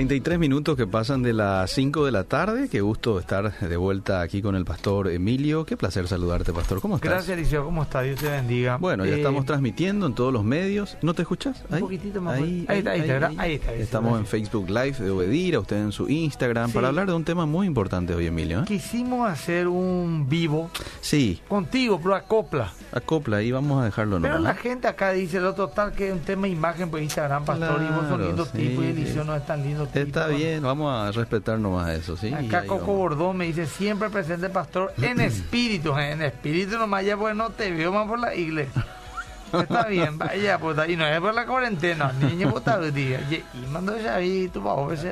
33 minutos que pasan de las 5 de la tarde. Qué gusto estar de vuelta aquí con el pastor Emilio. Qué placer saludarte, pastor. ¿Cómo estás? Gracias, Eliseo. ¿Cómo estás? Dios te bendiga. Bueno, ya Eh, estamos transmitiendo en todos los medios. ¿No te escuchas? Un poquitito más. Ahí está, ahí está. Ahí está, ahí está. Estamos en Facebook Live de Obedira, usted en su Instagram, Sí. para hablar de un tema muy importante hoy, Emilio. ¿eh? Quisimos hacer un vivo Sí, contigo, pero acopla. acopla ahí, vamos a dejarlo Pero la nomás. gente acá dice lo total que es un tema de imagen por Instagram, pastor, y vos sos Claro, lindo sí, tipo, y sí. Eliseo no es tan lindo. Está bien, vamos a respetar nomás eso, ¿sí? Y Acá Coco. Bordón me dice siempre presente pastor en espíritu, en espíritu nomás ya pues no te veo más por la iglesia. Está bien, vaya puta, y no es por la cuarentena, niño puta día. Y mando ya ahí tu pavo, pues.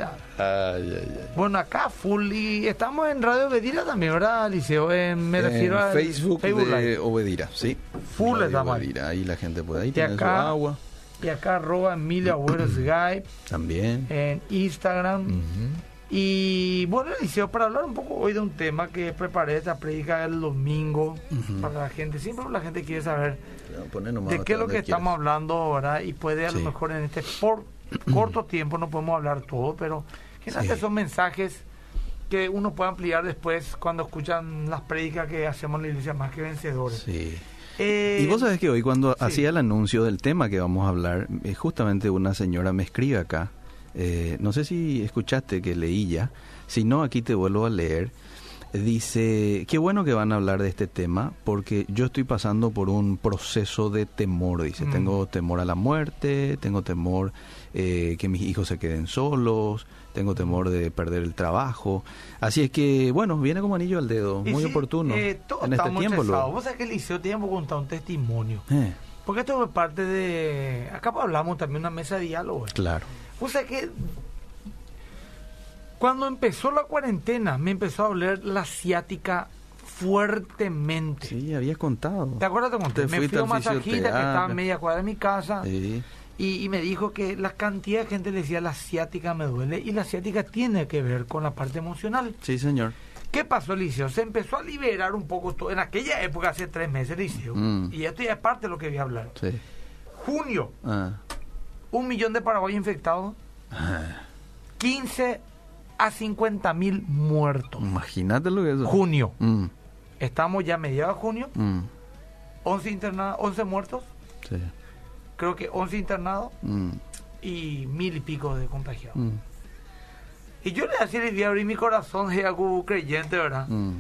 Bueno, acá full y estamos en Radio Bedira también, ¿verdad, Liceo? En, me refiero a Facebook, Facebook de. Obedira, sí. Full estamos. Obedira, ahí la gente puede, ahí Y tiene su acá- agua Y acá arroba Emilia Agüero Skype también. en Instagram. Y bueno, Eliseo, para hablar un poco hoy de un tema que preparé esta predica el domingo para la gente. Siempre la gente quiere saber de qué es lo que estamos hablando, ¿verdad? Y puede a lo mejor en este por, corto tiempo no podemos hablar todo, pero generalmente Sí. son mensajes que uno puede ampliar después cuando escuchan las prédicas que hacemos en la iglesia más que vencedores. Sí. Eh, Y vos sabés que hoy cuando sí. hacía el anuncio del tema que vamos a hablar, eh, justamente una señora me escribe acá, eh, no sé si escuchaste que leí ya, si no aquí te vuelvo a leer, dice, qué bueno que van a hablar de este tema porque yo estoy pasando por un proceso de temor, dice, Mm. tengo temor a la muerte, tengo temor eh, que mis hijos se queden solos, tengo temor de perder el trabajo, así es que bueno, viene como anillo al dedo, y muy oportuno eh, todos en este tiempo. luego. Vos sabés que Eliseo tiene que contar un testimonio. Eh, Porque esto es parte de... Acá hablamos también de una mesa de diálogo. claro. O sea que cuando empezó la cuarentena me empezó a doler la ciática fuertemente. Sí, habías contado. ¿Te acuerdas? Te conté? Te Me fui a masajista que estaba a media cuadra de mi casa Sí, y, y me dijo que la cantidad de gente le decía la ciática me duele y la ciática tiene que ver con la parte emocional. sí, señor. ¿Qué pasó, Liceo? Se empezó a liberar un poco todo. En aquella época, hace tres meses, Liceo, Mm. y esto ya es parte de lo que voy a hablar. Sí. Junio, Ah. un millón de paraguayos infectados, Ah, 15 a 50 mil muertos. Imagínate lo que es eso. Junio. Mm, Estamos ya a mediados de junio, mm, 11 internados, 11 muertos, sí. Creo que 11 internados Mm, y mil y pico de contagiados. mm, Y yo le hacía el día abrir mi corazón de algo creyente, ¿verdad? mm.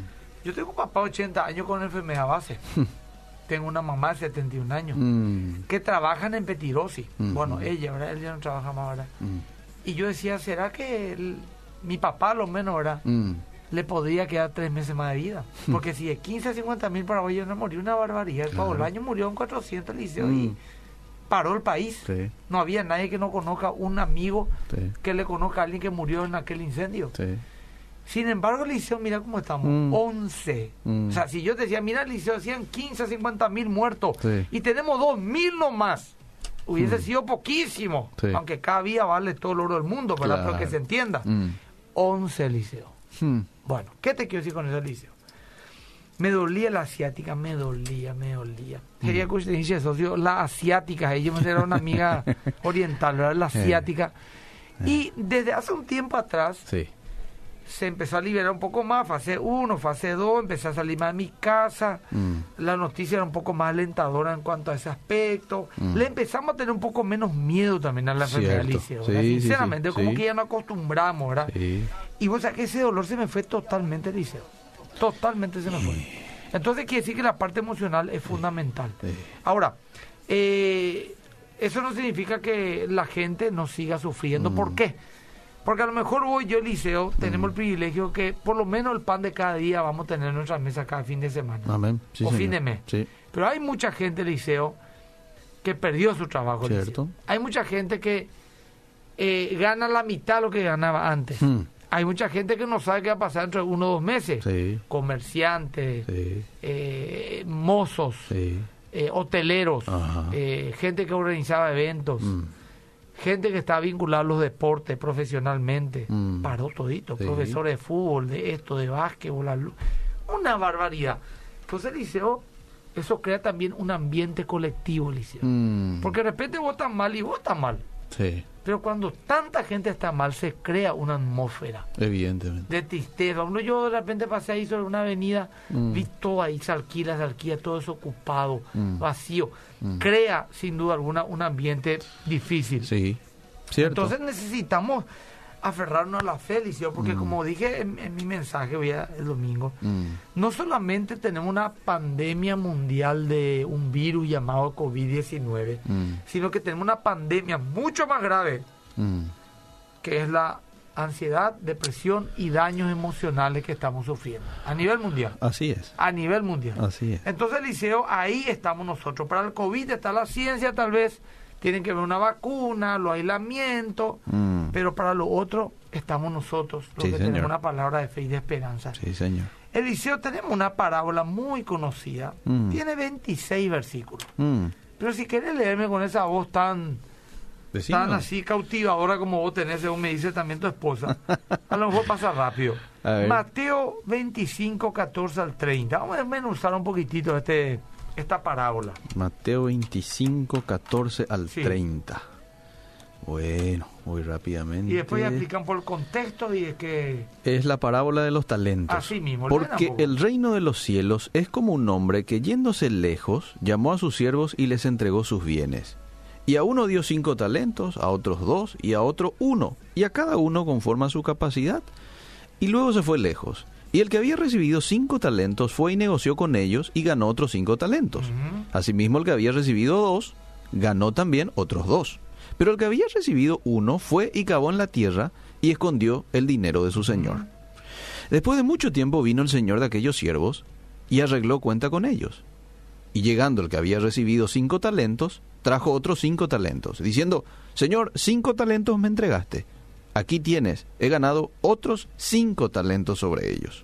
Yo tengo un papá de 80 años con enfermedad base. tengo una mamá de 71 años que trabajan en petirosis. Bueno, ella, ¿verdad? Él ya no trabaja más, ¿verdad? Y yo decía, ¿será que el- mi papá, a lo menos, ¿verdad? le podría quedar tres meses más de vida. Porque si de 15 a 50 mil paraguayos no murió una barbaridad. El Claro. Pablo año murió en 400 liceos Mm. y paró el país. Sí, No había nadie que no conozca un amigo sí, que le conozca a alguien que murió en aquel incendio. sí. Sin embargo, Liceo, mira cómo estamos. Mm. 11. Mm. O sea, si yo te decía, mira, Liceo, hacían 15 a 50 mil muertos y tenemos 2 mil nomás. Hubiese Mm. sido poquísimo. Aunque cada día vale todo el oro del mundo, ¿verdad? Pero que se entienda. Mm, 11 Liceo. mm. Bueno, ¿qué te quiero decir con eso, Liceo? Me dolía la asiática, me dolía, me dolía. Mm. Quería que usted dice socio, la asiática, ella era una amiga oriental, ¿verdad? La asiática. Y desde hace un tiempo atrás Sí. se empezó a liberar un poco más, fase 1, fase 2, empecé a salir más de mi casa, Mm, la noticia era un poco más alentadora en cuanto a ese aspecto. Mm. Le empezamos a tener un poco menos miedo también a la enfermedad Sí, Sinceramente, como que ya no acostumbramos, ¿verdad? Y vos sabés que ese dolor se me fue totalmente, Liceo. Totalmente se me fue. Entonces quiere decir que la parte emocional es fundamental. Ahora, eh, eso no significa que la gente no siga sufriendo. Mm. ¿Por qué? Porque a lo mejor vos y yo, Liceo, tenemos el privilegio que por lo menos el pan de cada día vamos a tener en nuestra mesa cada fin de semana. Amén. Sí, O señor. fin de mes. Sí. Pero hay mucha gente, Liceo, que perdió su trabajo. Liceo. Cierto. Hay mucha gente que eh, gana la mitad de lo que ganaba antes. Mm, Hay mucha gente que no sabe qué va a pasar dentro de uno o dos meses. Sí. Comerciantes, Sí. eh, mozos, Sí. eh, hoteleros, eh, gente que organizaba eventos, Mm, gente que estaba vinculada a los deportes profesionalmente. Mm. Paró todito. Profesores de fútbol, de esto, de básquetbol. la Una barbaridad. Entonces, Liceo, eso crea también un ambiente colectivo, Liceo. mm. Porque de repente estás mal y estás mal. Sí. Pero cuando tanta gente está mal, se crea una atmósfera Evidentemente. de tristeza. Uno, yo de repente pasé ahí sobre una avenida, Mm. vi todo ahí, se alquila, se alquila, todo desocupado, Mm. vacío. Mm. Crea, sin duda alguna, un ambiente difícil. Sí, cierto. Entonces necesitamos aferrarnos a la fe, Liceo, porque Mm. como dije en, en mi mensaje hoy a- el domingo, Mm. no solamente tenemos una pandemia mundial de un virus llamado COVID-19, Mm. sino que tenemos una pandemia mucho más grave, que es la ansiedad, depresión y daños emocionales que estamos sufriendo a nivel mundial. Así es. A nivel mundial. Así es. Entonces, Liceo, ahí estamos nosotros. Para el COVID está la ciencia, tal vez tienen que ver una vacuna, los aislamientos, Mm. pero para lo otro estamos nosotros, los Sí, que señor. tenemos una palabra de fe y de esperanza. Sí, señor. Eliseo, tenemos una parábola muy conocida, Mm. tiene 26 versículos. Mm. Pero si querés leerme con esa voz tan, tan así cautivadora como vos tenés, según me dice también tu esposa, a lo mejor pasa rápido. Mateo 25, 14 al 30. Vamos a desmenuzar un poquitito este, esta parábola. Mateo 25, 14 al Sí. 30. Bueno, muy rápidamente. Y después explican por el contexto y es que... Es la parábola de los talentos. Así mismo, Porque poco. el reino de los cielos es como un hombre que yéndose lejos llamó a sus siervos y les entregó sus bienes. Y a uno dio cinco talentos, a otros dos y a otro uno, y a cada uno conforme a su capacidad. Y luego se fue lejos. Y el que había recibido cinco talentos fue y negoció con ellos y ganó otros cinco talentos. Asimismo, el que había recibido dos, ganó también otros dos. Pero el que había recibido uno fue y cavó en la tierra y escondió el dinero de su señor. Después de mucho tiempo vino el señor de aquellos siervos y arregló cuenta con ellos. Y llegando el que había recibido cinco talentos, trajo otros cinco talentos, diciendo, Señor, cinco talentos me entregaste. Aquí tienes, he ganado otros cinco talentos sobre ellos.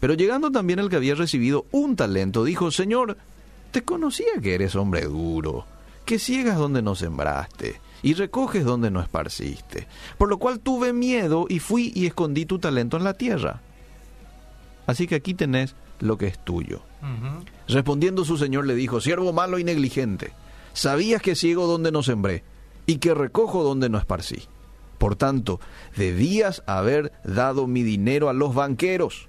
Pero llegando también el que había recibido un talento, dijo, Señor, te conocía que eres hombre duro, que ciegas donde no sembraste y recoges donde no esparciste. Por lo cual tuve miedo y fui y escondí tu talento en la tierra. Así que aquí tenés lo que es tuyo. Respondiendo su señor le dijo, siervo malo y negligente, sabías que ciego donde no sembré y que recojo donde no esparcí. Por tanto, debías haber dado mi dinero a los banqueros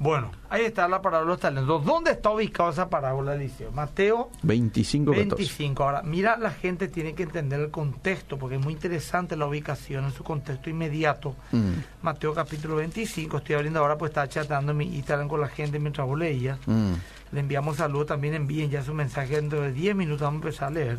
Bueno, ahí está la parábola de los talentos. ¿Dónde está ubicada esa parábola, Eliseo? Mateo 25, 14. 25. Ahora, mira, la gente tiene que entender el contexto, porque es muy interesante la ubicación en su contexto inmediato. Mm, Mateo capítulo 25, estoy abriendo ahora, pues estaba chatando mi Instagram con la gente mientras vos leías. mm, Le enviamos saludos, también envíen ya su mensaje dentro de 10 minutos, vamos a empezar a leer.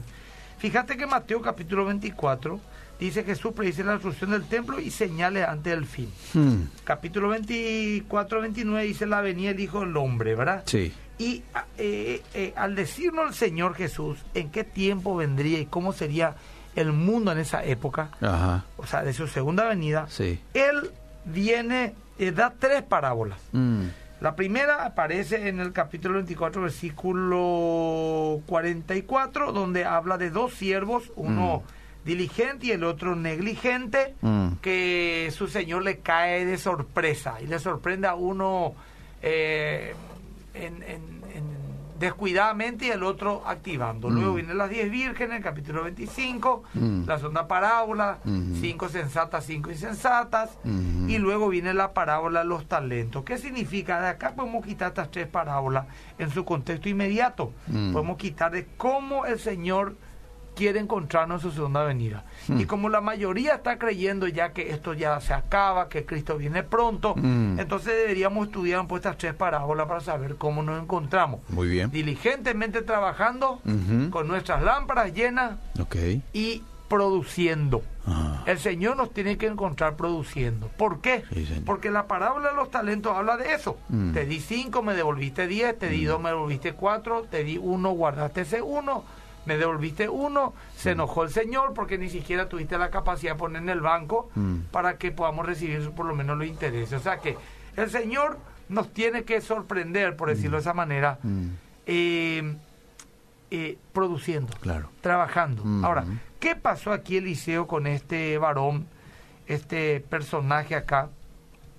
Fíjate que Mateo capítulo 24 dice Jesús predice la destrucción del templo y señales antes del fin. mm. Capítulo 24, 29 dice la venida del Hijo del Hombre, ¿verdad? Sí. Y a- eh, eh, al decirnos el Señor Jesús en qué tiempo vendría y cómo sería el mundo en esa época, Ajá. o sea, de su segunda venida, Sí. Él viene, eh, da tres parábolas. Mm, La primera aparece en el capítulo 24, versículo 44, donde habla de dos siervos, uno diligente y el otro negligente, mm, que su señor le cae de sorpresa y le sorprende a uno eh, en- en- en- descuidadamente y el otro activando. Mm. Luego vienen las diez vírgenes, el capítulo 25, Mm. la segunda parábola, Ujú. cinco sensatas, cinco insensatas, Ujú. y luego viene la parábola de los talentos. ¿Qué significa? De acá podemos quitar estas tres parábolas en su contexto inmediato. Podemos quitar de cómo el Señor quiere encontrarnos en su segunda venida. Hmm. Y como la mayoría está creyendo ya que esto ya se acaba, que Cristo viene pronto, Mm. entonces deberíamos estudiar pues, estas tres parábolas para saber cómo nos encontramos. Muy bien. Diligentemente trabajando, con nuestras lámparas llenas y produciendo. Ah, El Señor nos tiene que encontrar produciendo. ¿Por qué? Sí. Porque la parábola de los talentos habla de eso. Mm. Te di cinco, me devolviste diez, te di dos, me devolviste cuatro, te di uno, guardaste ese uno, me devolviste uno, se enojó el Señor porque ni siquiera tuviste la capacidad de poner en el banco Mm. para que podamos recibir por lo menos los intereses. O sea que el Señor nos tiene que sorprender, por decirlo de esa manera, mm, eh, eh, produciendo claro. trabajando. Ahora, ¿qué pasó aquí Eliseo con este varón, este personaje acá,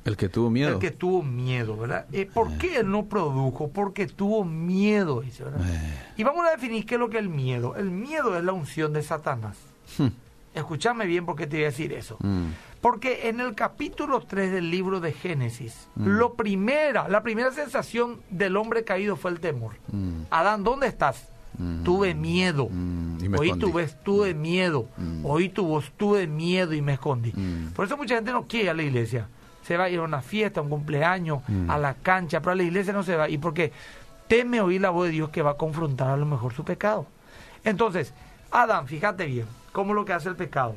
El que tuvo miedo. el que tuvo miedo, ¿verdad? Eh, ¿Por qué él no produjo? Porque tuvo miedo, dice, ¿verdad? Eh, Y vamos a definir qué es lo que es el miedo. El miedo es la unción de Satanás. hmm, Escúchame bien porque te voy a decir eso. mm, Porque en el capítulo 3 del libro de Génesis, Mm. lo primera, la primera sensación del hombre caído fue el temor. mm, Adán, ¿dónde estás? mm, Tuve miedo. mm, me Oí tu voz, tuve miedo. Oí tu voz, tuve miedo y me escondí. Por eso mucha gente no quiere a la iglesia. Se va a ir a una fiesta, a un cumpleaños, Mm. a la cancha, pero a la iglesia no se va. ¿Y porque Teme oír la voz de Dios que va a confrontar a lo mejor su pecado. Entonces, Adán, fíjate bien, cómo lo que hace el pecado.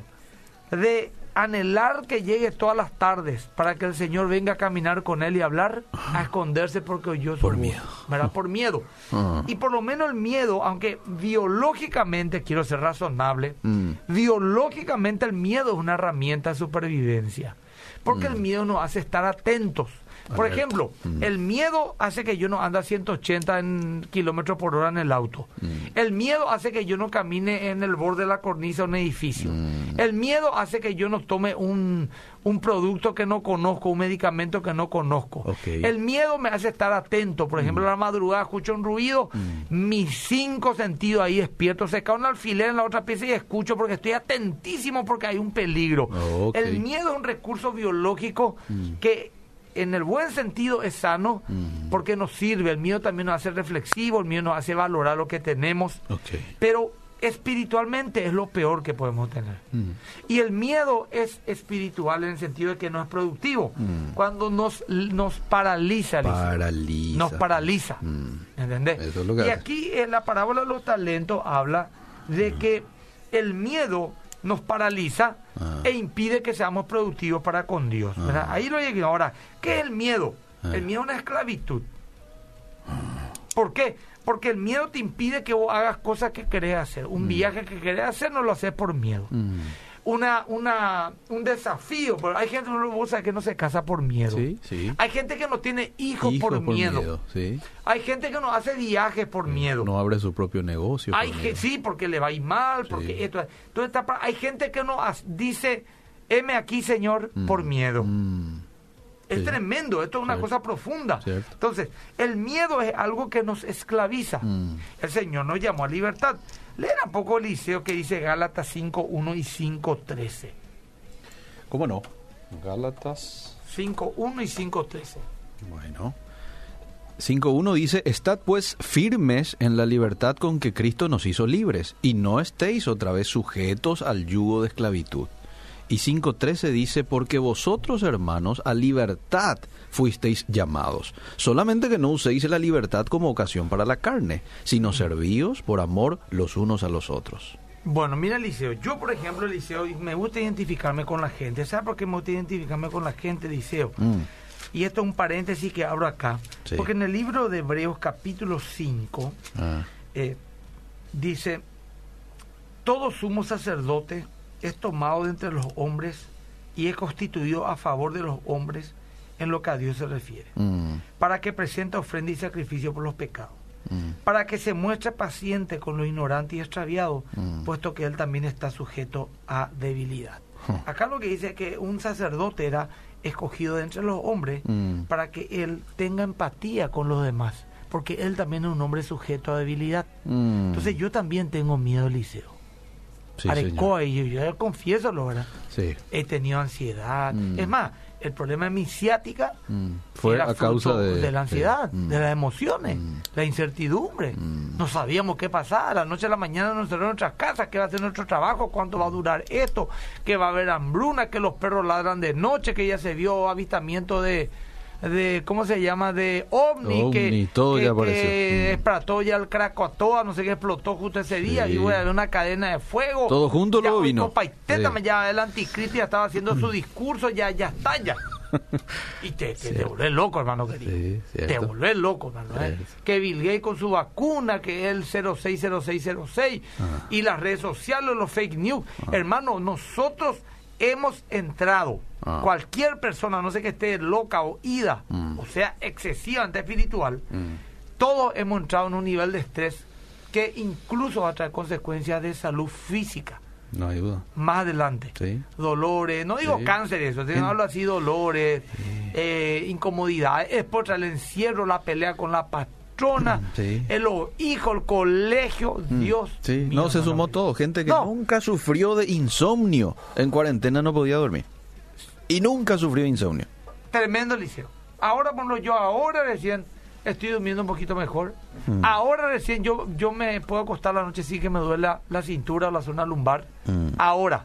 De anhelar que llegue todas las tardes para que el Señor venga a caminar con él y hablar, a esconderse porque oyó su Por voz, miedo. ¿verdad? Por miedo. Ah. Y por lo menos el miedo, aunque biológicamente, quiero ser razonable, Mm. biológicamente el miedo es una herramienta de supervivencia. Porque el miedo nos hace estar atentos. Por ejemplo, Mm. el miedo hace que yo no ande a 180 en kilómetros por hora en el auto. Mm. El miedo hace que yo no camine en el borde de la cornisa de un edificio. Mm. El miedo hace que yo no tome un, un producto que no conozco, un medicamento que no conozco. El miedo me hace estar atento. Por ejemplo, a la madrugada escucho un ruido, Mm. mis cinco sentidos ahí despiertos. Se cae un alfiler en la otra pieza y escucho porque estoy atentísimo porque hay un peligro. Ok. El miedo es un recurso biológico Mm. que en el buen sentido es sano Mm. porque nos sirve. El miedo también nos hace reflexivo, el miedo nos hace valorar lo que tenemos. Pero espiritualmente es lo peor que podemos tener. Mm. Y el miedo es espiritual en el sentido de que no es productivo. Mm. Cuando nos, nos paraliza. Nos paraliza. Mm. ¿Entendés? Eso es lo que y hace. aquí en la parábola de los talentos habla de que el miedo nos paraliza Ah. e impide que seamos productivos para con Dios. Ah. Ahí lo llegué. Ahora, ¿qué es el miedo? Ah. El miedo es una esclavitud. ¿Por qué? Porque el miedo te impide que vos hagas cosas que querés hacer. Un viaje que querés hacer no lo haces por miedo. Mm. Una, una, un desafío. pero Hay gente que no se casa por miedo. Sí, sí. Hay gente que no tiene hijos, Hijo por, miedo. sí. Hay gente que no hace viajes por miedo. No abre su propio negocio. Hay por ge- miedo. sí, porque le va a ir mal, porque esto. Entonces, hay gente que no dice, heme aquí, Señor, por Mm. miedo. Es Sí. tremendo, esto es una Cierto. cosa profunda. Cierto. Entonces, el miedo es algo que nos esclaviza. Mm. El Señor nos llamó a libertad. Leer un poco Eliseo que dice Gálatas 5.1 y 5.13. ¿Cómo no? Gálatas. 5.1 y 5.13. Bueno. 5.1 dice, Estad pues firmes en la libertad con que Cristo nos hizo libres, y no estéis otra vez sujetos al yugo de esclavitud. Y 5.13 dice, porque vosotros, hermanos, a libertad fuisteis llamados, solamente que no uséis la libertad como ocasión para la carne, sino servíos por amor los unos a los otros. Bueno, mira, Eliseo, yo por ejemplo, Eliseo, me gusta identificarme con la gente. ¿Sabes por qué me gusta identificarme con la gente, Eliseo? Mm, Y esto es un paréntesis que abro acá. Sí. Porque en el libro de Hebreos capítulo 5 ah, eh, dice, todo sumo sacerdote es tomado de entre los hombres y es constituido a favor de los hombres en lo que a Dios se refiere, mm, para que presente ofrenda y sacrificio por los pecados, mm, para que se muestre paciente con los ignorantes y extraviados, Mm. puesto que él también está sujeto a debilidad. Huh. Acá lo que dice es que un sacerdote era escogido de entre los hombres para que él tenga empatía con los demás, porque él también es un hombre sujeto a debilidad. Entonces yo también tengo miedo, Eliseo. Sí, ahí, yo, yo confieso, lo verdad. Sí. He tenido ansiedad. Mm. Es más, el problema de mi ciática Mm. Fue a causa de... la ansiedad, sí. Mm. de las emociones, la incertidumbre. No sabíamos qué pasaba. La noche a la mañana nos cerraron nuestras casas, qué va a ser nuestro trabajo, cuánto va a durar esto, que va a haber hambruna, que los perros ladran de noche, que ya se vio avistamiento de de cómo se llama de ovni, Ovni, que todo que, ya apareció. que explotó ya el Krakatoa, no sé qué explotó justo ese día Sí. y bueno, una cadena de fuego Todo junto Ya luego vino. copa y teta, Sí. ya el anticristo ya estaba haciendo su discurso ya ya está ya y te, te, volvés loco, hermano querido. Sí, te volvés loco, hermano. ¿eh? Que Bill Gates con su vacuna, que es el 060606, Ah. y las redes sociales, los fake news. Hermano, nosotros hemos entrado, Ah. cualquier persona, no sé que esté loca o ida, Mm. o sea, excesivamente espiritual, Mm. todos hemos entrado en un nivel de estrés que incluso va a traer consecuencias de salud física No hay duda. más adelante. Sí. Dolores, no digo Sí. cáncer eso, sino hablo así, dolores, eh, incomodidades, es por el encierro, la pelea con la patrona, Sí. eh, los hijos, el colegio, Mm. Dios. Sí, mío, no, se hermano sumó todo. Gente que No. nunca sufrió de insomnio. En cuarentena no podía dormir. Y nunca sufrió de insomnio. Tremendo liceo. Ahora, por ejemplo, yo ahora recién estoy durmiendo un poquito mejor. Mm. Ahora recién yo, yo me puedo acostar la noche sí que me duele la, la cintura o la zona lumbar. Mm. Ahora.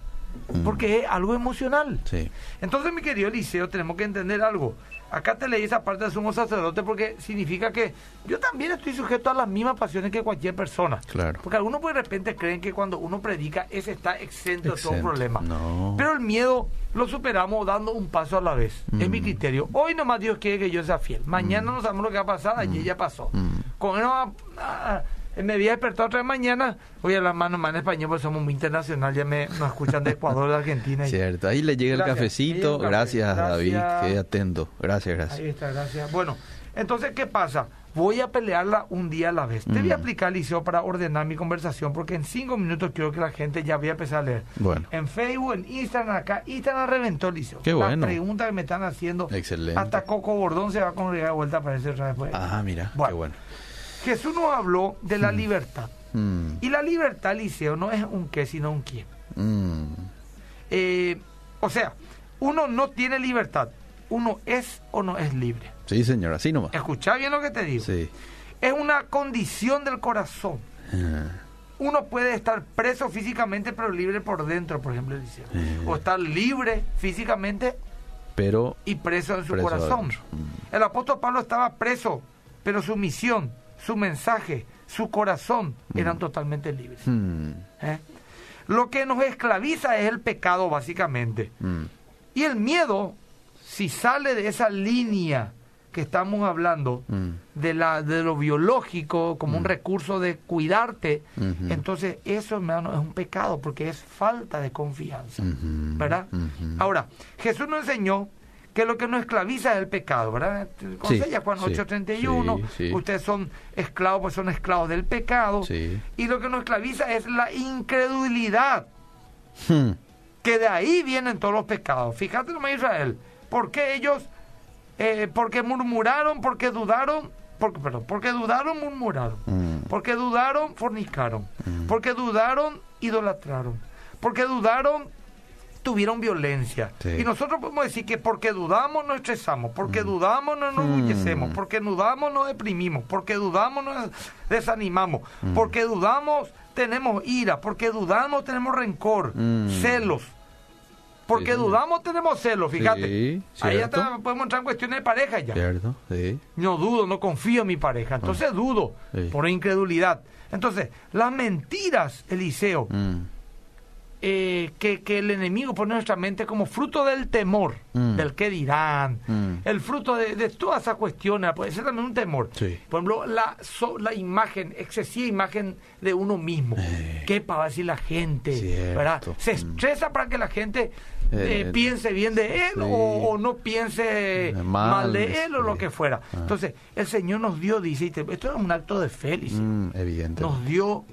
Mm. Porque es algo emocional. Sí. Entonces, mi querido Eliseo, tenemos que entender algo. Acá te leí esa parte de sumo sacerdote porque significa que yo también estoy sujeto a las mismas pasiones que cualquier persona. Claro. Porque algunos pues, de repente creen que cuando uno predica, ese está exento, de todo problema. No. Pero el miedo lo superamos dando un paso a la vez. Es mi Mm. criterio. Hoy nomás Dios quiere que yo sea fiel. Mañana no sabemos lo que va a pasar, ayer ya pasó. Mm. Con eso, ah, ah, me había despertado otra mañana. Voy a las manos más en español porque somos muy internacional. Ya me nos escuchan de Ecuador, de Argentina. y- Cierto. Ahí le llega el cafecito. Ahí llega el café. Gracias, David. Qué atento. Gracias, gracias. Ahí está, gracias. Bueno, entonces, ¿qué pasa? Voy a pelearla un día a la vez. Te voy a Mm. aplicar, Liceo, para ordenar mi conversación, porque en cinco minutos quiero que la gente ya vaya a empezar a leer. Bueno. En Facebook, en Instagram, acá. Instagram reventó, Liceo. Qué La bueno. pregunta que me están haciendo. Excelente. Hasta Coco Bordón se va a congregar de vuelta para ese otra vez. pues. Ah, mira. Bueno. Qué bueno. Jesús nos habló de la libertad. Mm. Y la libertad, Liceo, no es un qué, sino un quién. Mm. Eh, o sea, uno no tiene libertad. Uno es o no es libre. Sí, señor. Así nomás. Escucha bien lo que te digo. Sí. Es una condición del corazón. Ah. Uno puede estar preso físicamente, pero libre por dentro, por ejemplo, dice. Eh. O estar libre físicamente Pero. y preso en su Preso corazón. Mm. El apóstol Pablo estaba preso, pero su misión, su mensaje, su corazón eran totalmente libres. Mm. ¿eh? Lo que nos esclaviza es el pecado, básicamente. Mm. Y el miedo, si sale de esa línea que estamos hablando, Mm. de, la, de lo biológico como un Mm. recurso de cuidarte, entonces eso, hermano, es un pecado porque es falta de confianza. ¿Verdad? Ahora, Jesús nos enseñó que lo que nos esclaviza es el pecado, ¿verdad? Juan sí, 8:31, sí, sí. ustedes son esclavos, pues son esclavos del pecado. Y lo que nos esclaviza es la incredulidad, Hmm. que de ahí vienen todos los pecados. Fíjate nomás Israel, ¿por qué ellos, eh, porque murmuraron, porque dudaron, porque, perdón, porque dudaron, murmuraron, Mm. porque dudaron, fornicaron, Mm. porque dudaron, idolatraron, porque dudaron, tuvieron violencia. Sí. Y nosotros podemos decir que porque dudamos nos estresamos, porque dudamos nos Mm. enorgullecemos, porque dudamos nos deprimimos, porque dudamos nos desanimamos, Mm. porque dudamos tenemos ira, porque dudamos tenemos rencor, Mm. celos. Porque Sí, dudamos tenemos celos, fíjate. Sí, Ahí está, podemos entrar en cuestiones de pareja ya. Cierto. No dudo, no confío en mi pareja. Entonces dudo Ah. Sí. por incredulidad. Entonces, las mentiras, Eliseo, Mm. Eh, que, que el enemigo pone en nuestra mente como fruto del temor, Mm. del que dirán, Mm. el fruto de, de todas esas cuestiones, puede ser también un temor. Sí. Por ejemplo, la, so- la imagen, excesiva imagen de uno mismo. Eh. ¿Qué va a decir la gente? Cierto. ¿verdad? Se Mm. estresa para que la gente eh, Eh, piense bien de él sí. o, o no piense mal, mal, de él o lo que fuera. Ah. Entonces, el Señor nos dio, dice, esto es un acto de fe, nos dio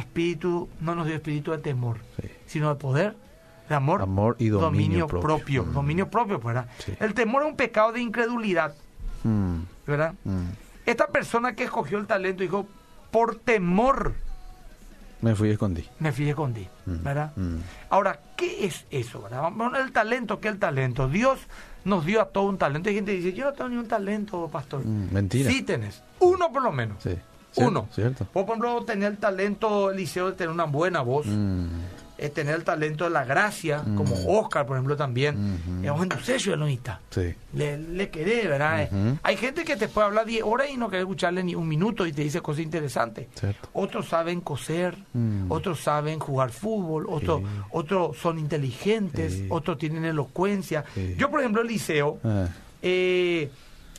espíritu, no nos dio espíritu de temor, Sí. sino de poder, de amor, Amor y dominio propio. propio. Mm. Dominio propio, pues, ¿verdad? Sí. El temor es un pecado de incredulidad, Mm, ¿verdad? mm. Esta persona que escogió el talento dijo, por temor Me fui y escondí. me fui y escondí, Mm, ¿verdad? mm. Ahora, ¿qué es eso? ¿verdad? Bueno, el talento, ¿qué es el talento? Dios nos dio a todo un talento. Hay gente que dice, yo no tengo ni un talento, pastor. Mm, mentira. Sí tenés, uno por lo menos. Sí. Uno. Cierto. Vos, por ejemplo, tener el talento, Eliseo, de tener una buena voz, Mm, es tener el talento de la gracia, Mm. como Oscar, por ejemplo, también. Ujú. Es un sello elonista. sí. Le, le querés, ¿verdad? Ujú. Hay gente que te puede hablar 10 horas y no querés escucharle ni un minuto y te dice cosas interesantes. Cierto. Otros saben coser, Mm. otros saben jugar fútbol, otros, Sí. otros son inteligentes, Sí. otros tienen elocuencia. Yo, por ejemplo, Liceo, Ah, eh,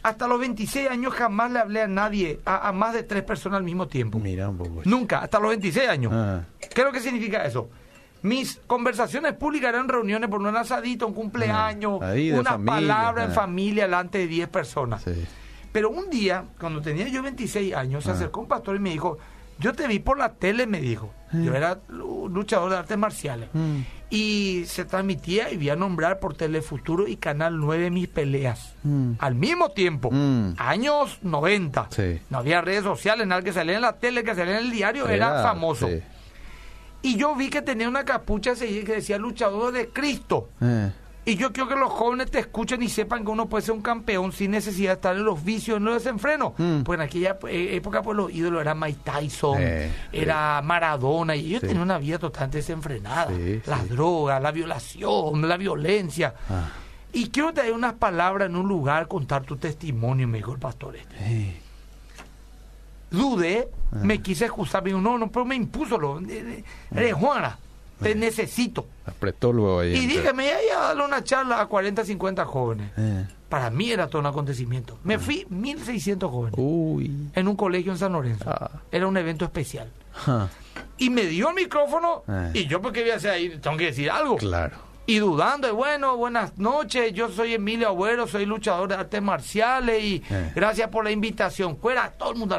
hasta los 26 años jamás le hablé a nadie, a, a más de tres personas al mismo tiempo. mira un poco. Nunca, hasta los 26 años. Ah, ¿Qué es lo que significa eso? Mis conversaciones públicas eran reuniones por un asadito, un cumpleaños, Ah, ahí una familia, palabra en ah. familia delante de 10 personas. sí. Pero un día, cuando tenía yo 26 años, se Ah. acercó un pastor y me dijo, yo te vi por la tele, me dijo. Yo era lu- luchador de artes marciales. Mm. Y se transmitía y vi a nombrar por Telefuturo y Canal 9 mis peleas. Mm. Al mismo tiempo, Mm. años 90. Sí. No había redes sociales, nada que salía en la tele, que salía en el diario, era, famoso. sí. Y yo vi que tenía una capucha que decía luchador de Cristo. Eh, Y yo quiero que los jóvenes te escuchen y sepan que uno puede ser un campeón sin necesidad de estar en los vicios, en los desenfrenos. Mm. Pues en aquella eh, época, pues los ídolos eran Mike Tyson, Eh, era Maradona, y ellos Sí. tenían una vida totalmente desenfrenada. Sí, Las sí. drogas, la violación, la violencia. ah, Y quiero traer unas palabras en un lugar, contar tu testimonio, me dijo el pastor este. Dudé, Ah. me quise excusar, me dijo, no, no, pero me impuso lo. eh, eh, Eres Juana, te necesito. apretó luego ahí. Y dije, me voy a darle una charla a 40, 50 jóvenes. Eh, Para mí era todo un acontecimiento. Me fui 1.600 jóvenes Uy. en un colegio en San Lorenzo. Ah. Era un evento especial. Ah, Y me dio el micrófono Eh. y yo porque voy a hacer ahí, tengo que decir algo. claro. Y dudando, y bueno, buenas noches, yo soy Emilio Agüero, soy luchador de artes marciales y Eh. gracias por la invitación. Fuera, todo el mundo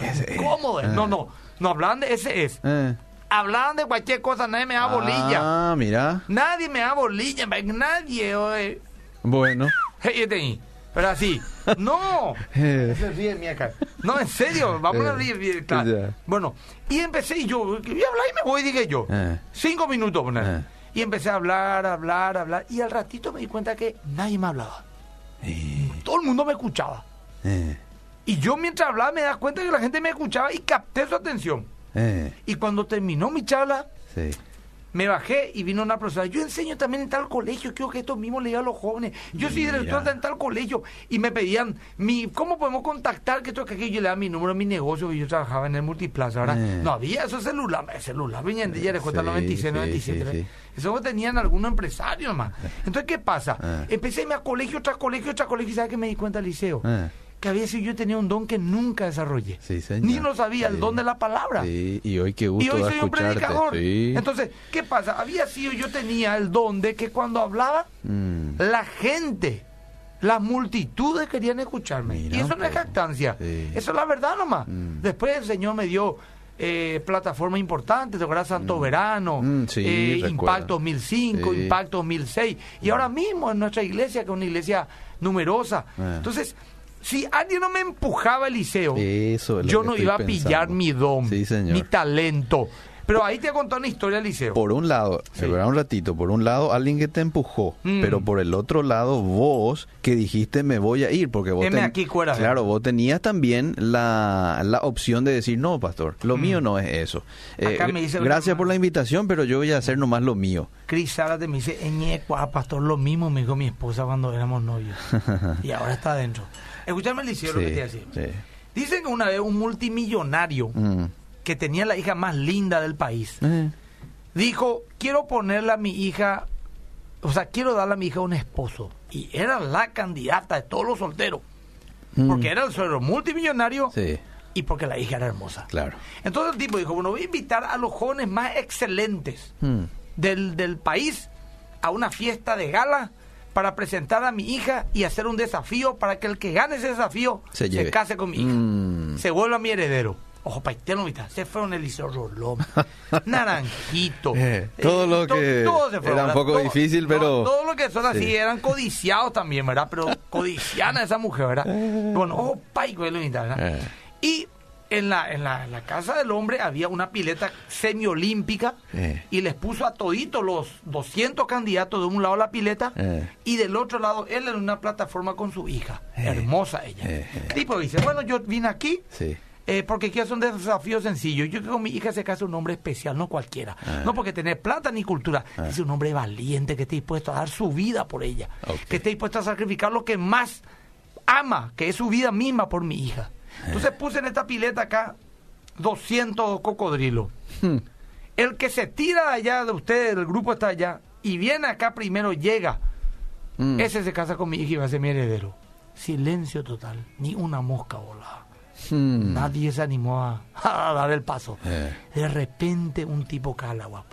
es. ¿Cómo es? No, no, no hablaban de ese es. Eh. Hablaban de cualquier cosa, nadie me da bolilla. Ah, mira. Nadie me da bolilla, nadie. oye. Bueno. Este. Pero así. No. Eh, Se ríe mi acá. No, en serio, vamos a Eh, rir, rir, claro. Bueno, y empecé y yo, voy a hablar y me voy, dije yo. Eh. Cinco minutos. Eh. Y empecé a hablar, hablar, hablar. Y al ratito me di cuenta que nadie me hablaba. eh, Todo el mundo me escuchaba. eh, Y yo mientras hablaba me da cuenta que la gente me escuchaba y capté su atención. Eh, Y cuando terminó mi charla, sí. me bajé y vino una profesora. Yo enseño también en tal colegio, quiero que esto mismo le diga a los jóvenes. Yo soy Mira. director en tal colegio. Y me pedían, mi, ¿cómo podemos contactar? Que esto, que yo le daba mi número, mi negocio, y yo trabajaba en el multiplaza, ¿verdad? Eh. No había eso celular, el celular, venía en cuesta Sí, 96, sí, 97. sí, sí. Eso lo tenían algunos empresarios más. Entonces, ¿qué pasa? Eh. Empecé a colegio, tras colegio, tras colegio, y ¿sabes qué me di cuenta, Liceo? Que había sido yo tenía un don que nunca desarrollé. Sí, señor. Ni lo sabía, el don de la palabra. sí, y hoy qué Y gusto hoy da soy un predicador. Sí. Entonces, ¿qué pasa? Había sido, yo tenía el don de que cuando hablaba, Mm, la gente, las multitudes querían escucharme. Mira y eso no es poco. jactancia. Sí. Eso es la verdad nomás. Mm. Después el Señor me dio eh, plataformas importantes, ¿te acuerdas? Santo Verano, Mm, sí, eh. Impacto 2005, Sí. Impacto 2006. Y ahora mismo en nuestra iglesia, que es una iglesia numerosa. Ah. Entonces, si alguien no me empujaba el liceo, Eso yo no iba a pillar mi don, Sí, mi talento. Pero ahí te contó una historia liceo. Por un lado, Sí. espera un ratito, por un lado alguien que te empujó, Mm. pero por el otro lado vos que dijiste me voy a ir, porque vos, Heme aquí, cuera. claro, vos tenías también la, la opción de decir, no, pastor, lo Mm. mío no es eso. Eh, Acá me dice el gracias por la invitación, pero yo voy a hacer nomás lo mío. Cris Zárate me dice, Eñecua, pastor, lo mismo me dijo mi esposa cuando éramos novios. y ahora está adentro. Escúchame, Liceo, lo que te sí. Dicen que una vez un multimillonario Mm. que tenía la hija más linda del país Eh, dijo, quiero ponerle a mi hija, o sea, quiero darle a mi hija un esposo. Y era la candidata de todos los solteros. mm. Porque era el suegro multimillonario Sí, y porque la hija era hermosa. claro. Entonces el tipo dijo, bueno, voy a invitar a los jóvenes más excelentes Mm. del, del país a una fiesta de gala para presentar a mi hija y hacer un desafío para que el que gane ese desafío Se case con mi hija. Mm. Se vuelva mi heredero. Ojo, paitelo, vista. Se fueron Eliseo Rolón, Naranjito. Eh, todo lo to- que todos se fueron, era un poco Todo- difícil, pero- todo lo que son así Sí. eran codiciados también, ¿verdad? Pero codiciana esa mujer, ¿verdad? Bueno, ojo, paico, ¿verdad? Eh. Y en la, en la, en la casa del hombre había una pileta semiolímpica Eh. y les puso a toditos los 200 candidatos de un lado la pileta Eh. y del otro lado él en una plataforma con su hija. Eh. Hermosa ella. El tipo dice, bueno, yo vine aquí Sí. eh, porque quiero hacer un desafío sencillo. Yo quiero que con mi hija se case un hombre especial, no cualquiera. Ah. No porque tener plata ni cultura. Es un hombre valiente que esté dispuesto a dar su vida por ella. Que esté dispuesto a sacrificar lo que más ama, que es su vida misma por mi hija. Entonces puse en esta pileta acá 200 cocodrilos. Hmm. El que se tira de allá de ustedes, el grupo está allá, y viene acá primero, llega. Mm. Ese se casa con mi hija y va a ser mi heredero. Silencio total, ni una mosca volaba. Hmm. Nadie se animó a, a dar el paso. Eh. De repente un tipo cae al agua.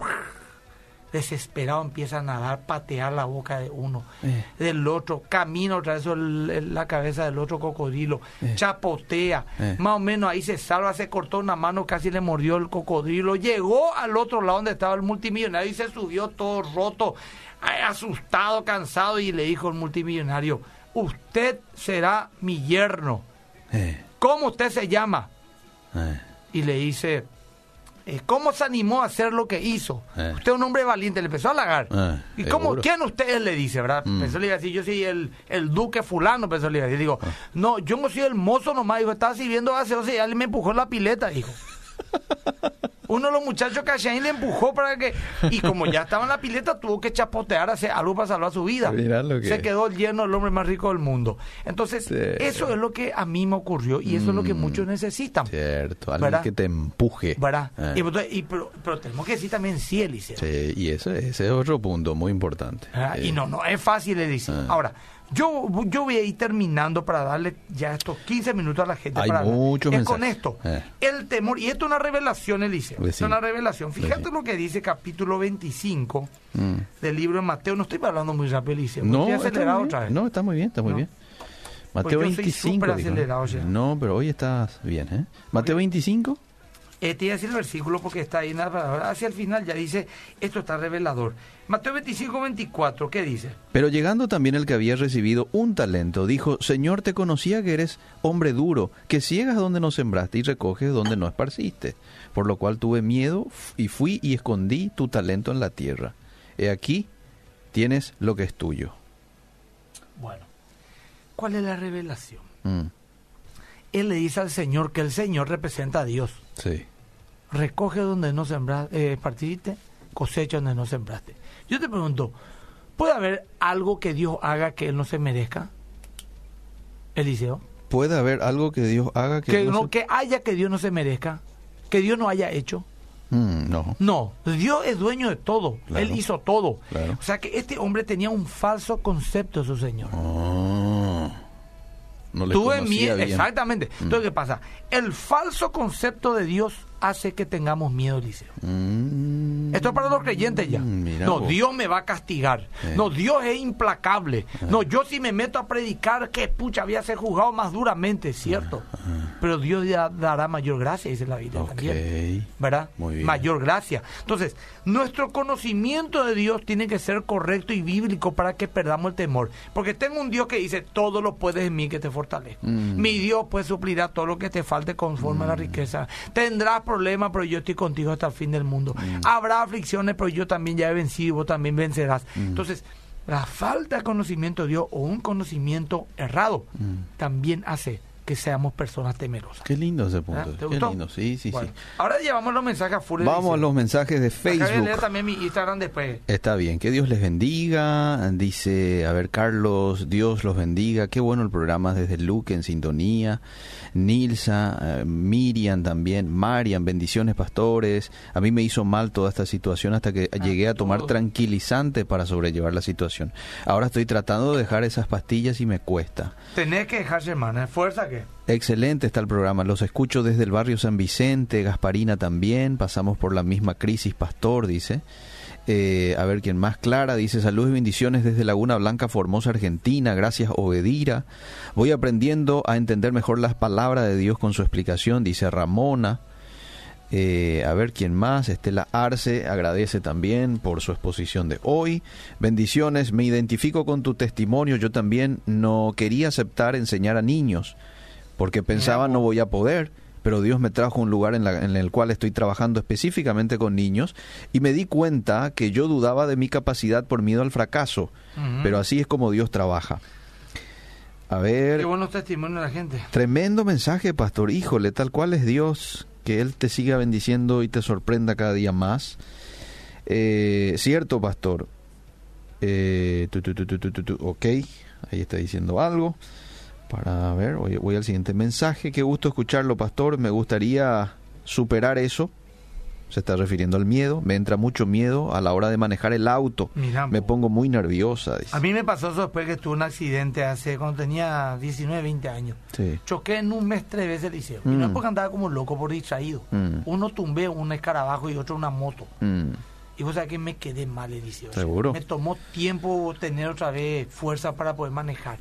Desesperado empieza a nadar, patear la boca de uno, Eh. del otro, camina otra vez sobre la cabeza del otro cocodrilo, chapotea, Eh. más o menos ahí se salva, se cortó una mano, casi le mordió el cocodrilo, llegó al otro lado donde estaba el multimillonario y se subió todo roto, asustado, cansado y le dijo el multimillonario, usted será mi yerno, Eh. ¿cómo usted se llama? Eh. y le dice, eh, ¿cómo se animó a hacer lo que hizo? Eh. Usted es un hombre valiente, le empezó a halagar. Eh, ¿Y cómo, seguro. quién usted le dice, verdad? Mm. Pensó le iba a decir, yo soy el, el duque fulano, pensó le iba a decir. Digo, Ah. no, yo no soy el mozo nomás, dijo, estaba sirviendo gaseosa y alguien me empujó en la pileta, dijo. Uno de los muchachos que hacía ahí le empujó para que... Y como ya estaba en la pileta, tuvo que chapotear, hacer algo para salvar su vida. Que- Se quedó lleno el hombre más rico del mundo. Entonces, Sí. eso es lo que a mí me ocurrió y eso es lo que Mm. muchos necesitan. Cierto, alguien ¿Verdad? que te empuje. ¿Verdad? Eh. Y, y- pero, pero tenemos que decir también sí, Eliseo. Sí, y ese, ese es otro punto muy importante. ¿verdad? Eh, Y no, no es fácil, Eliseo. Ah. Ahora, yo, yo voy a ir terminando para darle ya estos 15 minutos a la gente. Hay para muchos Es con esto. Eh. El temor, y esto es una revelación, Eliseo. Pues es una revelación. Fíjate Pues lo que dice capítulo 25 mm. del libro de Mateo. No estoy hablando muy rápido, Eliseo. No, acelerado muy otra bien. vez. no, está muy bien, está muy No. bien. Pues Mateo soy 25. súper dijo. acelerado ya. No, pero hoy estás bien, ¿eh? Mateo 25. Este ya es el versículo porque está ahí en la palabra. Hacia el final ya dice, esto está revelador. Mateo 25, 24, ¿qué dice? Pero llegando también el que había recibido un talento, dijo, Señor, te conocía que eres hombre duro, que ciegas donde no sembraste y recoges donde no esparciste. Por lo cual tuve miedo y fui y escondí tu talento en la tierra. He aquí, tienes lo que es tuyo. Bueno, ¿cuál es la revelación? Mm, Él le dice al Señor que el Señor representa a Dios. sí. Recoge donde no sembraste, eh, partiste, cosecha donde no sembraste. Yo te pregunto, ¿puede haber algo que Dios haga que Él no se merezca? Eliseo. ¿Puede haber algo que Dios haga que, Que, no no, se- que haya que Dios no se merezca, que Dios no haya hecho. Mm, no. No, Dios es dueño de todo. Claro. Él hizo todo. Claro. O sea que este hombre tenía un falso concepto de su Señor. Ah, no le Tuve miedo, exactamente. Mm. Entonces, ¿qué pasa? El falso concepto de Dios hace que tengamos miedo, Eliseo. Mm, Esto es para los creyentes ya. mira No, vos. Dios me va a castigar. Eh. No, Dios es implacable. No, yo si me meto a predicar, que pucha, voy a ser juzgado más duramente, cierto. Pero Dios ya dará mayor gracia, dice la Biblia también. ¿Verdad? Muy bien. Mayor gracia. Entonces, nuestro conocimiento de Dios tiene que ser correcto y bíblico para que perdamos el temor. Porque tengo un Dios que dice, todo lo puedes en mí que te fortalezca. Mm. Mi Dios pues suplirá todo lo que te falte conforme a la riqueza. Tendrás problemas, pero yo estoy contigo hasta el fin del mundo. Mm. Habrá aflicciones, pero yo también ya he vencido y vos también vencerás. Entonces, la falta de conocimiento de Dios o un conocimiento errado Mm. también hace que seamos personas temerosas. Qué lindo ese ¿Ah? punto. ¿Te Qué gustó? lindo, sí, sí, Bueno, sí. Ahora llevamos los mensajes a full Vamos a los mensajes de Acá voy a leer Facebook. también mi Instagram después. Está bien, que Dios les bendiga. Dice, a ver, Carlos, Dios los bendiga. Qué bueno el programa desde Luke en sintonía. Nilsa, eh, Miriam también, Marian, bendiciones pastores. A mí me hizo mal toda esta situación hasta que llegué a tomar todo. tranquilizantes para sobrellevar la situación. Ahora estoy tratando de dejar esas pastillas y me cuesta. Tenés que dejarse, hermana. ¿Fuerza Excelente está el programa. Los escucho desde el barrio San Vicente, Gasparina también. Pasamos por la misma crisis, Pastor, dice. Eh, a ver quién más. Clara dice: Saludos y bendiciones desde Laguna Blanca, Formosa, Argentina. Gracias, Obedira. Voy aprendiendo a entender mejor las palabras de Dios con su explicación, dice Ramona. Eh, a ver quién más. Estela Arce agradece también por su exposición de hoy. Bendiciones. Me identifico con tu testimonio. Yo también no quería aceptar enseñar a niños porque pensaba no voy a poder, pero Dios me trajo a un lugar en, la- en el cual estoy trabajando específicamente con niños y me di cuenta que yo dudaba de mi capacidad por miedo al fracaso, pero así es como Dios trabaja. A ver, Qué buenos testimonios de la gente. tremendo mensaje, pastor. Híjole, tal cual es Dios, que Él te siga bendiciendo y te sorprenda cada día más. Eh, cierto, pastor. Eh, tu, tu, tu, tu, tu, tu, tu, ok, ahí está diciendo algo. Para ver, voy, voy al siguiente mensaje. Qué gusto escucharlo, pastor. Me gustaría superar eso. Se está refiriendo al miedo. Me entra mucho miedo a la hora de manejar el auto. Me po. pongo muy nerviosa. dice. A mí me pasó eso después que tuve un accidente hace cuando tenía 19, 20 años. Sí. Choqué en un mes tres veces el liceo. Y no es Mm. porque andaba como loco por distraído. Mm. Uno tumbé un escarabajo y otro una moto. Mm. Y vos sabés que me quedé mal el liceo. ¿Seguro? Me tomó tiempo tener otra vez fuerza para poder manejar.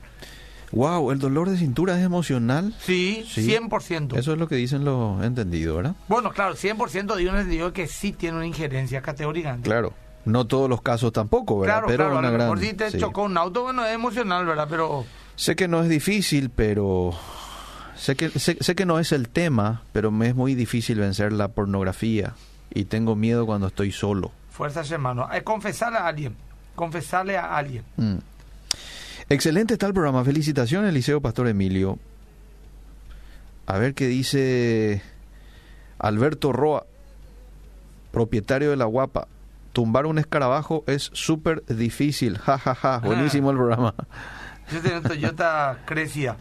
Wow, el dolor de cintura es emocional. Sí, Sí. 100%. Eso es lo que dicen los entendidos, ¿verdad? Bueno, claro, 100% de uno digo que sí tiene una injerencia categórica. Claro. No todos los casos tampoco, ¿verdad? Claro, pero claro, a una lo gran. mejor si te sí. chocó un auto, bueno, es emocional, ¿verdad? Pero Sé que no es difícil, pero sé que sé, sé que no es el tema, pero me es muy difícil vencer la pornografía y tengo miedo cuando estoy solo. fuerzas hermano. Es confesarle a alguien. Confesarle a alguien. Mm. Excelente está el programa. Felicitaciones, Liceo Pastor Emilio. A ver qué dice Alberto Roa, propietario de La Guapa. Tumbar un escarabajo es súper difícil. Ja, ja, ja. Buenísimo el programa. Yo tengo Toyota crecida.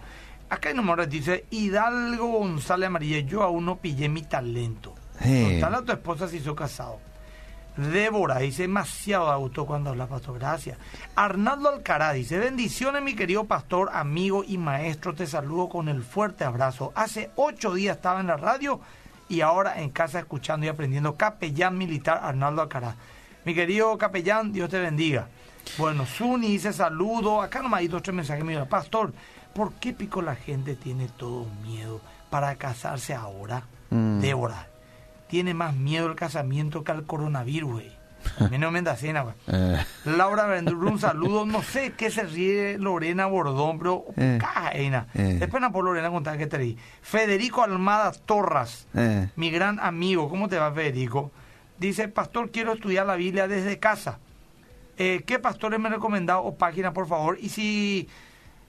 Acá hay un dice Hidalgo González Amarilla. Yo aún no pillé mi talento. Eh. Contale a tu esposa si soy casado. Débora dice demasiado auto cuando habla, pastor. Gracias. Arnaldo Alcaraz dice: Bendiciones, mi querido pastor, amigo y maestro. Te saludo con el fuerte abrazo. Hace ocho días estaba en la radio y ahora en casa escuchando y aprendiendo. Capellán militar Arnaldo Alcaraz. Mi querido capellán, Dios te bendiga. Bueno, Zuni dice saludo. Acá nomás hay dos tres mensajes. Mira, pastor, ¿por qué pico la gente tiene todo miedo para casarse ahora? Mm. Débora, tiene más miedo el casamiento que al coronavirus, güey. Menos Mendacena, güey. Eh, Laura Vendrú, un saludo. No sé qué se ríe Lorena Bordón, pero Eh. caena. Eh. Después no por Lorena contar que te reí. Federico Almada Torras, eh. mi gran amigo. ¿Cómo te va, Federico? Dice, pastor, quiero estudiar la Biblia desde casa. Eh, ¿Qué pastores me recomendado o página, por favor? Y si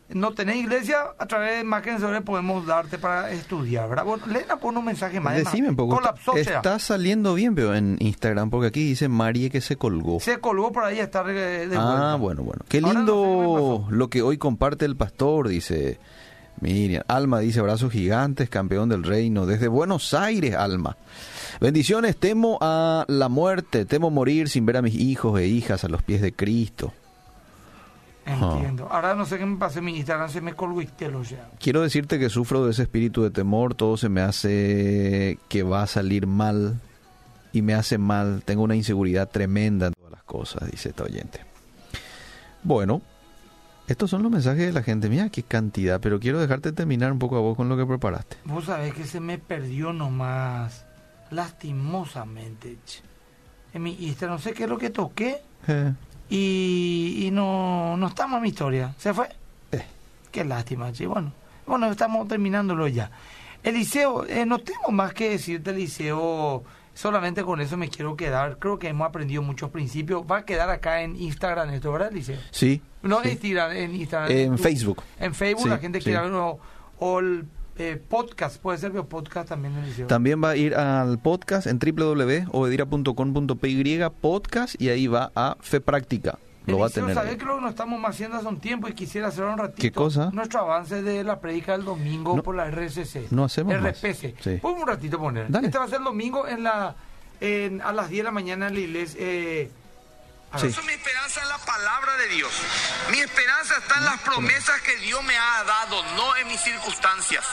no tenés iglesia, a través de Máquina Sobre podemos darte para estudiar, ¿verdad? Bueno, Lena pone un mensaje más. Decime un poco. Colapsó, Está, saliendo bien, pero en Instagram, porque aquí dice Marie que se colgó. Se colgó por ahí, está de de Ah, vuelta. bueno, bueno. Qué Ahora no sé lindo qué lo que hoy comparte el pastor, dice Miriam. Alma dice, brazos gigantes, campeón del reino. Desde Buenos Aires, Alma. Bendiciones, temo a la muerte, temo morir sin ver a mis hijos e hijas a los pies de Cristo. Entiendo. Ahora no sé qué me pasó en mi Instagram, se me colgó y te lo ya. Quiero decirte que sufro de ese espíritu de temor, todo se me hace que va a salir mal y me hace mal. Tengo una inseguridad tremenda en todas las cosas, dice esta oyente. Bueno, estos son los mensajes de la gente. Mira qué cantidad, pero quiero dejarte terminar un poco a vos con lo que preparaste. Vos sabés que se me perdió nomás, lastimosamente. En mi Instagram, no sé qué es lo que toqué Eh, y, y no, no estamos en mi historia. ¿Se fue? eh, Qué lástima, che. Bueno, bueno, estamos terminándolo ya. Eliseo, eh, no tengo más que decirte, Eliseo. Solamente con eso me quiero quedar. Creo que hemos aprendido muchos principios. Va a quedar acá en Instagram esto, ¿verdad, Eliseo? sí. No sí. en Instagram, en Instagram. En tu- Facebook. En Facebook Sí, la gente sí. quiere ver o, o el eh, podcast. Puede ser podcast también, Eliseo. También va a ir al podcast en www.obedira.com.py podcast y ahí va a Fe Práctica. Lo va a tener. ¿sabés ahí. que nos estamos haciendo hace un tiempo y quisiera hacer un ratito? ¿Qué cosa? Nuestro avance de la predica del domingo No. por la RCC. No hacemos más. RPC. Sí. Podemos un ratito poner. Dale. Este va a ser el domingo en la, en- a las 10 de la mañana en la iglesia. Eh. Sí. mi esperanza en la palabra de Dios. Mi esperanza está en las promesas que Dios me ha dado, no en mis circunstancias.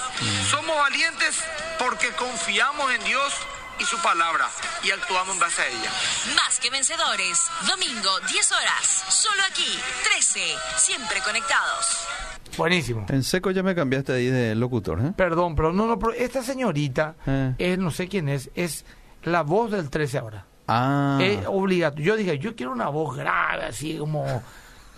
Somos valientes porque confiamos en Dios y su palabra y actuamos en base a ella. Más que vencedores. Domingo, 10 horas. Solo aquí. 13. Siempre conectados. Buenísimo. En seco ya me cambiaste ahí de locutor, ¿eh? Perdón, pero no, no, pero esta señorita, Eh. es, no sé quién es, es la voz del 13 ahora. Ah. Es obligatorio. Yo dije, yo quiero una voz grave, así como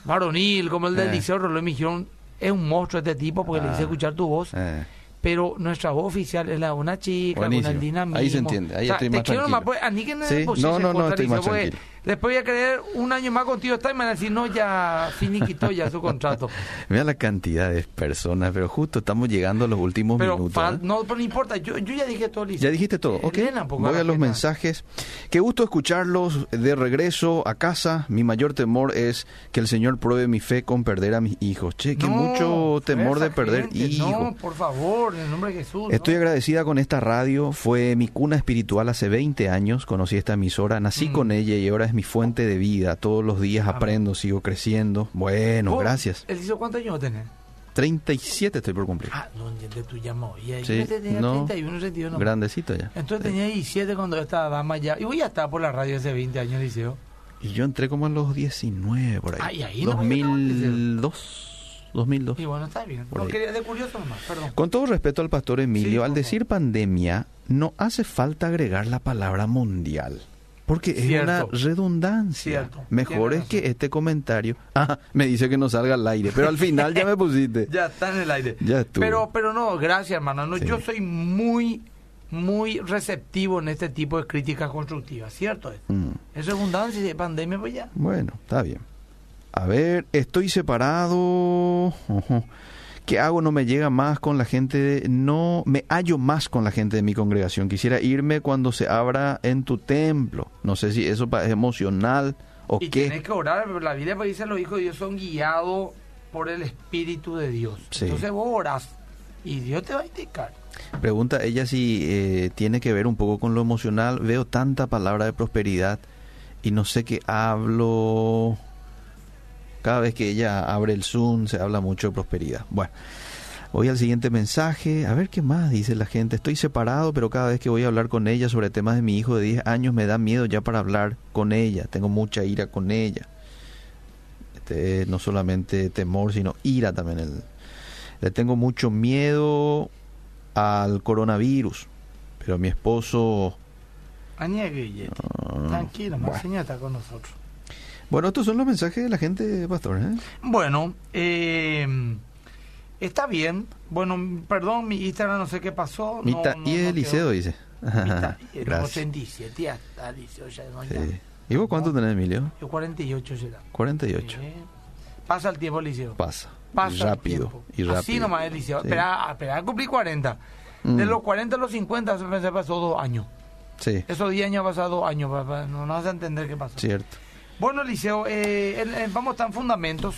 varonil, como el de Eh. Eliseo Rolón. Me dijeron, es un monstruo este tipo porque le hice Ah. escuchar tu voz. Eh, pero nuestra voz oficial es la de una chica, con Buenísimo. el dinamismo. Ahí se entiende, ahí O sea, estoy te más quiero tranquilo. nomás, pues, a mí que no Sí, no, no, no, estoy más tranquilo. Después voy a querer un año más contigo, está y me van a decir, no, ya finiquitó ya su contrato. Mira la cantidad de personas, pero justo estamos llegando a los últimos Pero, minutos. ¿eh? no, pero no importa, yo, yo ya dije todo listo. Ya dijiste todo, ok. Elena, Voy a los mensajes. Qué gusto escucharlos de regreso a casa. Mi mayor temor es que el Señor pruebe mi fe con perder a mis hijos. Che, que No, mucho temor de perder gente, hijos. No, por favor, en el nombre de Jesús. Estoy no. agradecida con esta radio, fue mi cuna espiritual hace 20 años, conocí esta emisora, nací Mm. con ella y ahora es mi fuente de vida, todos los días Amén. aprendo, sigo creciendo. Bueno, ¿Vos, gracias. Eliso, ¿cuántos años tenés? 37 estoy por cumplir. Ah, no, de tu llamo. Y ahí Sí, tenía no, 31, 31. Grandecito ya. Entonces tenía 17 cuando esta dama ya. Y voy a estar por la radio hace 20 años, Liceo. Y yo entré como a los 19 por ahí. Ah, y ahí no, 2002. 2002. Y bueno, está bien. No quería de curioso nomás, perdón. Con todo respeto al pastor Emilio, Sí, al decir pandemia, no hace falta agregar la palabra mundial. Porque es Cierto. una redundancia. Cierto. Mejor es que este comentario. Ah, me dice que no salga al aire, pero al final ya me pusiste. Ya está en el aire. Ya estuvo. Pero, pero no, gracias, hermano. No, Sí. Yo soy muy, muy receptivo en este tipo de críticas constructivas, ¿cierto? Es, Mm, es redundancia y de pandemia, pues ya. Bueno, está bien. A ver, estoy separado. ¿Qué hago? No me llega más con la gente. de- no me hallo más con la gente de mi congregación. Quisiera irme cuando se abra en tu templo. No sé si eso es emocional o y qué. tienes que orar, pero la Biblia pues, dice los hijos de Dios son guiados por el Espíritu de Dios. Sí. Entonces vos orás y Dios te va a indicar. Pregunta ella si eh, tiene que ver un poco con lo emocional. Veo tanta palabra de prosperidad y no sé qué hablo. Cada vez que ella abre el Zoom se habla mucho de prosperidad. Bueno, voy al siguiente mensaje. A ver qué más dice la gente. Estoy separado, pero cada vez que voy a hablar con ella sobre temas de mi hijo de 10 años me da miedo ya para hablar con ella. Tengo mucha ira con ella. Este, no solamente temor, sino ira también. El- le tengo mucho miedo al coronavirus, pero mi esposo... Aniegue, Guille. ah, Tranquilo, Señor está con nosotros. Bueno, estos son los mensajes de la gente, pastor. ¿eh? Bueno, eh, está bien. Bueno, perdón, mi Instagram no sé qué pasó. no- Mita, no- y no Eliseo dice. Y el Gracias. 87 ya está, Eliseo, ya no, ya. Sí. ¿Y vos cuánto tenés, Emilio? Yo 48 será. 48. Sí. Pasa el tiempo, Eliseo. Pasa. Pasa y el rápido. tiempo. Y rápido. Así nomás, Eliseo. Sí. Espera, espera, cumplí 40. Mm. De los 40 a los 50 se pasó dos años. Sí, Esos 10 años han pasado dos años, papá. No, no vas a entender qué pasó. cierto. Bueno, Liceo, eh, el- eh, vamos a estar en fundamentos.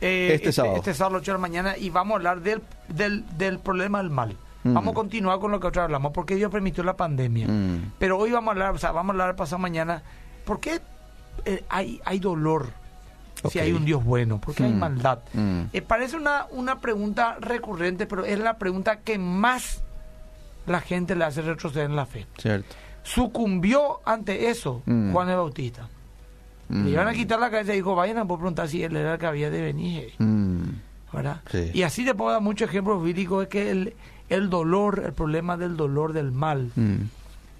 eh, Este sábado. Este sábado a las 8 de la mañana y vamos a hablar del, del, del problema del mal. Mm. Vamos a continuar con lo que otra hablamos, porque Dios permitió la pandemia. Mm. Pero hoy vamos a hablar, o sea, vamos a hablar pasado mañana, ¿por qué eh, hay, hay dolor Ok. si hay un Dios bueno? ¿Por qué hay Mm. maldad? Mm. Eh, parece una, una pregunta recurrente, pero es la pregunta que más la gente le hace retroceder en la fe. Cierto. Sucumbió ante eso Mm. Juan el Bautista. Mm. Le iban a quitar la cabeza y dijo, vayan a preguntar si él era el que había de venir. Mm. ¿verdad? Sí. Y así te puedo dar muchos ejemplos bíblicos de que el, el dolor, el problema del dolor, del mal, Mm.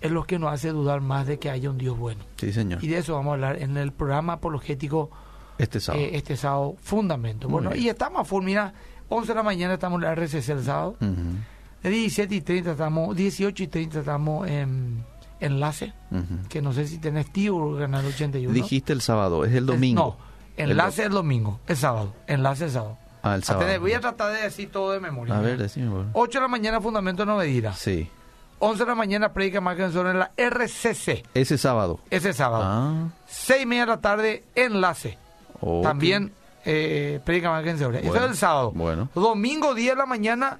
es lo que nos hace dudar más de que haya un Dios bueno. Sí, señor. Y de eso vamos a hablar en el programa apologético Este sábado. eh, este sábado, Fundamento. Muy bueno, bien. y estamos a full, mira, 11 de la mañana estamos en la RCC el sábado, de 17 y 30 estamos, 18 y 30 estamos en Enlace, que no sé si tenés tío Canal 81. Dijiste el sábado, es el Es- domingo. No, Enlace el domingo, el sábado, Enlace el sábado. Ah, el sábado. Voy a tratar de decir todo de memoria. A ver, decime. por favor. 8 de la mañana, Fundamento no Medida. Sí. 11 de la mañana, Predica que en la RCC, Ese sábado. ese sábado. Ah. 6 y media de la tarde, Enlace. También eh, Predica que Eso Bueno, es el sábado. bueno. Domingo 10 de la mañana,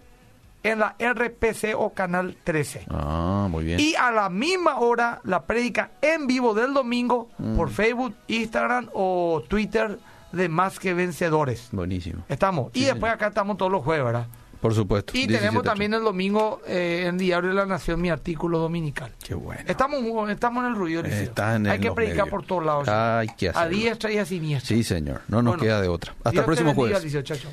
en la RPC o Canal 13. Ah, muy bien. Y a la misma hora, la prédica en vivo del domingo Mm. por Facebook, Instagram o Twitter de Más que Vencedores. Buenísimo. Estamos. Sí, y después señor. acá estamos todos los jueves, ¿verdad? Por supuesto. Y 17 tenemos también el domingo eh, en Diario de la Nación mi artículo dominical. Qué bueno. Estamos, estamos en el ruido. Está en Hay el- que los predicar medios. por todos lados. Hay que a hacerlo. diestra y a siniestra. Sí, señor. No nos Bueno, queda de otra. Hasta Dios el próximo bendiga, jueves. Eliseo, chao, chao.